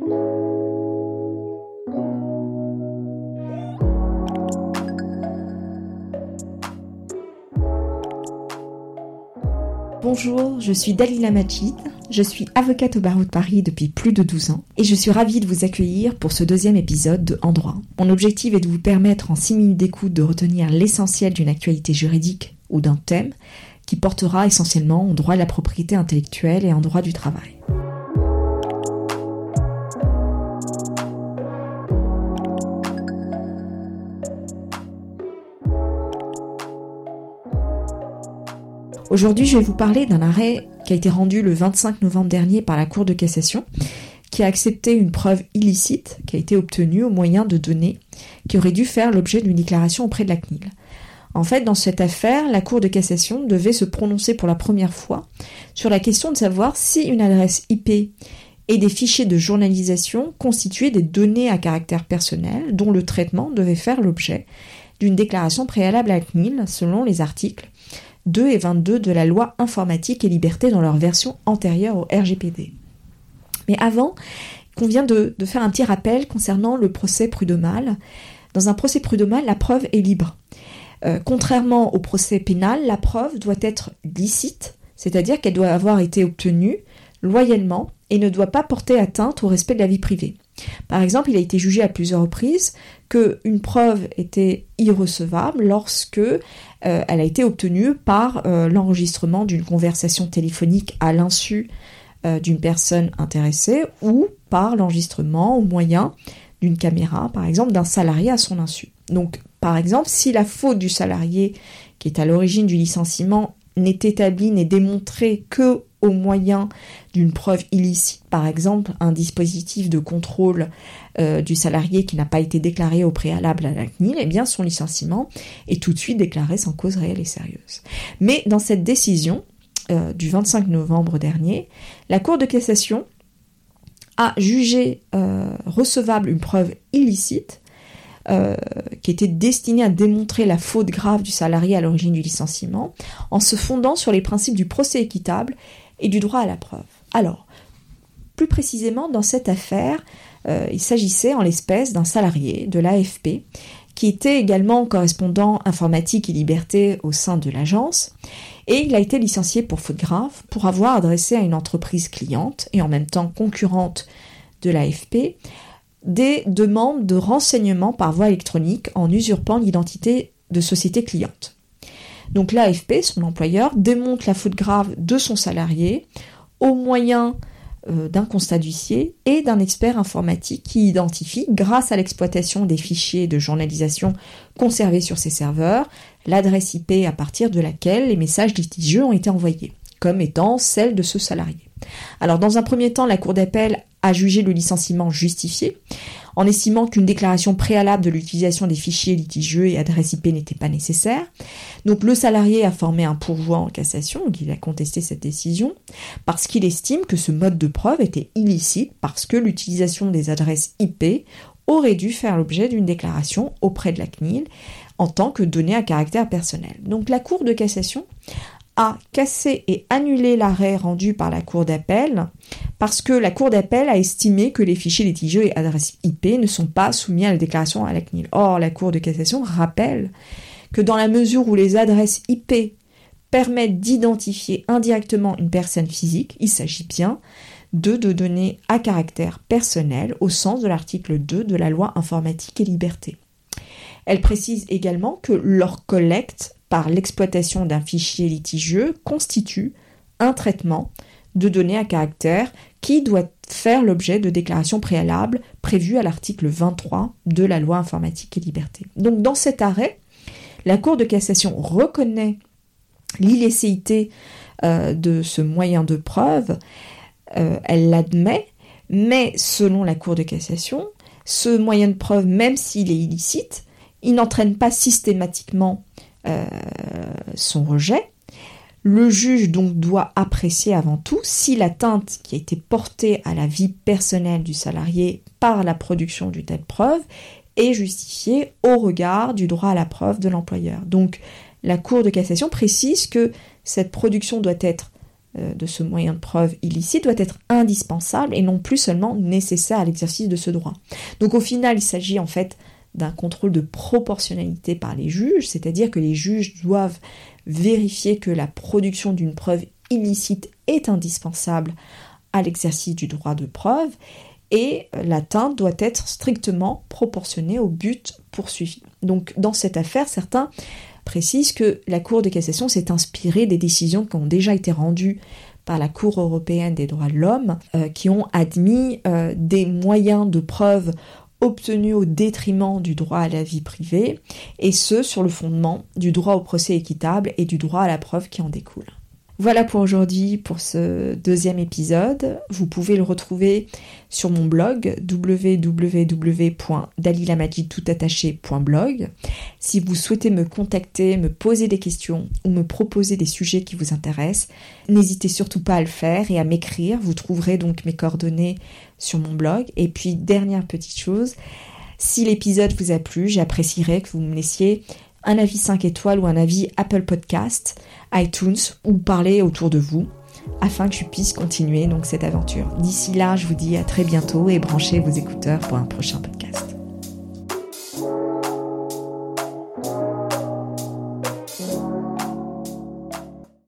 Bonjour, je suis Dalila Majid, je suis avocate au barreau de Paris depuis plus de 12 ans et je suis ravie de vous accueillir pour ce deuxième épisode de En droit. Mon objectif est de vous permettre en 6 minutes d'écoute de retenir l'essentiel d'une actualité juridique ou d'un thème qui portera essentiellement en droit de la propriété intellectuelle et en droit du travail. Aujourd'hui, je vais vous parler d'un arrêt qui a été rendu le 25 novembre dernier par la Cour de cassation, qui a accepté une preuve illicite qui a été obtenue au moyen de données qui auraient dû faire l'objet d'une déclaration auprès de la CNIL. En fait, dans cette affaire, la Cour de cassation devait se prononcer pour la première fois sur la question de savoir si une adresse IP et des fichiers de journalisation constituaient des données à caractère personnel dont le traitement devait faire l'objet d'une déclaration préalable à la CNIL selon les articles 2 et 22 de la loi informatique et liberté dans leur version antérieure au RGPD. Mais avant, convient de, de faire un petit rappel concernant le procès prud'homal. Dans un procès prud'homal, la preuve est libre. Euh, contrairement au procès pénal, la preuve doit être licite, c'est-à-dire qu'elle doit avoir été obtenue loyalement et ne doit pas porter atteinte au respect de la vie privée. Par exemple, il a été jugé à plusieurs reprises qu'une preuve était irrecevable lorsque euh, elle a été obtenue par euh, l'enregistrement d'une conversation téléphonique à l'insu euh, d'une personne intéressée ou par l'enregistrement au moyen d'une caméra, par exemple, d'un salarié à son insu. Donc, par exemple, si la faute du salarié qui est à l'origine du licenciement n'est établie, n'est démontrée que au moyen d'une preuve illicite, par exemple un dispositif de contrôle euh, du salarié qui n'a pas été déclaré au préalable à la CNIL, eh bien son licenciement est tout de suite déclaré sans cause réelle et sérieuse. Mais dans cette décision euh, du 25 novembre dernier, la Cour de cassation a jugé euh, recevable une preuve illicite qui était destinée à démontrer la faute grave du salarié à l'origine du licenciement, en se fondant sur les principes du procès équitable et du droit à la preuve. Alors, plus précisément, dans cette affaire, euh, il s'agissait en l'espèce d'un salarié de l'AFP qui était également correspondant informatique et liberté au sein de l'agence, et il a été licencié pour faute pour avoir adressé à une entreprise cliente et en même temps concurrente de l'AFP des demandes de renseignements par voie électronique en usurpant l'identité de société cliente. Donc l'AFP, son employeur, démonte la faute grave de son salarié au moyen euh, d'un constat d'huissier et d'un expert informatique qui identifie, grâce à l'exploitation des fichiers de journalisation conservés sur ses serveurs, l'adresse IP à partir de laquelle les messages litigieux ont été envoyés, comme étant celle de ce salarié. Alors dans un premier temps, la Cour d'appel a jugé le licenciement justifié, en estimant qu'une déclaration préalable de l'utilisation des fichiers litigieux et adresse IP n'était pas nécessaire. Donc le salarié a formé un pourvoi en cassation, donc il a contesté cette décision, parce qu'il estime que ce mode de preuve était illicite parce que l'utilisation des adresses IP aurait dû faire l'objet d'une déclaration auprès de la CNIL en tant que donnée à caractère personnel. Donc la Cour de cassation a cassé et annulé l'arrêt rendu par la Cour d'appel parce que la Cour d'appel a estimé que les fichiers litigieux et adresses IP ne sont pas soumis à la déclaration à la CNIL. Or, la Cour de cassation rappelle que dans la mesure où les adresses IP permettent d'identifier indirectement une personne physique, il s'agit bien de, données à caractère personnel au sens de l'article 2 de la loi informatique et liberté. Elle précise également que leur collecte par l'exploitation d'un fichier litigieux constitue un traitement de données à caractère qui doit faire l'objet de déclarations préalables prévues à l'article 23 de la loi informatique et liberté. Donc dans cet arrêt, la Cour de cassation reconnaît l'illécité euh, de ce moyen de preuve, euh, elle l'admet, mais selon la Cour de cassation, ce moyen de preuve, même s'il est illicite, il n'entraîne pas systématiquement euh, son rejet. Le juge donc doit apprécier avant tout si l'atteinte qui a été portée à la vie personnelle du salarié par la production d'une telle preuve est justifiée au regard du droit à la preuve de l'employeur. Donc la Cour de cassation précise que cette production doit être euh, de ce moyen de preuve illicite doit être indispensable et non plus seulement nécessaire à l'exercice de ce droit. Donc au final, il s'agit en fait d'un contrôle de proportionnalité par les juges, c'est-à-dire que les juges doivent vérifier que la production d'une preuve illicite est indispensable à l'exercice du droit de preuve et l'atteinte doit être strictement proportionnée au but poursuivi. Donc dans cette affaire, certains précisent que la Cour de cassation s'est inspirée des décisions qui ont déjà été rendues par la Cour européenne des droits de l'homme, euh, qui ont admis euh, des moyens de preuve obtenus au détriment du droit à la vie privée, et ce sur le fondement du droit au procès équitable et du droit à la preuve qui en découle. Voilà pour aujourd'hui pour ce deuxième épisode. Vous pouvez le retrouver sur mon blog www.dalilamadjitoutattaché.blog. Si vous souhaitez me contacter, me poser des questions ou me proposer des sujets qui vous intéressent, n'hésitez surtout pas à le faire et à m'écrire. Vous trouverez donc mes coordonnées sur mon blog. Et puis dernière petite chose, si l'épisode vous a plu, j'apprécierais que vous me laissiez un avis 5 étoiles ou un avis Apple Podcast, iTunes ou parler autour de vous afin que je puisse continuer donc cette aventure. D'ici là, je vous dis à très bientôt et branchez vos écouteurs pour un prochain podcast.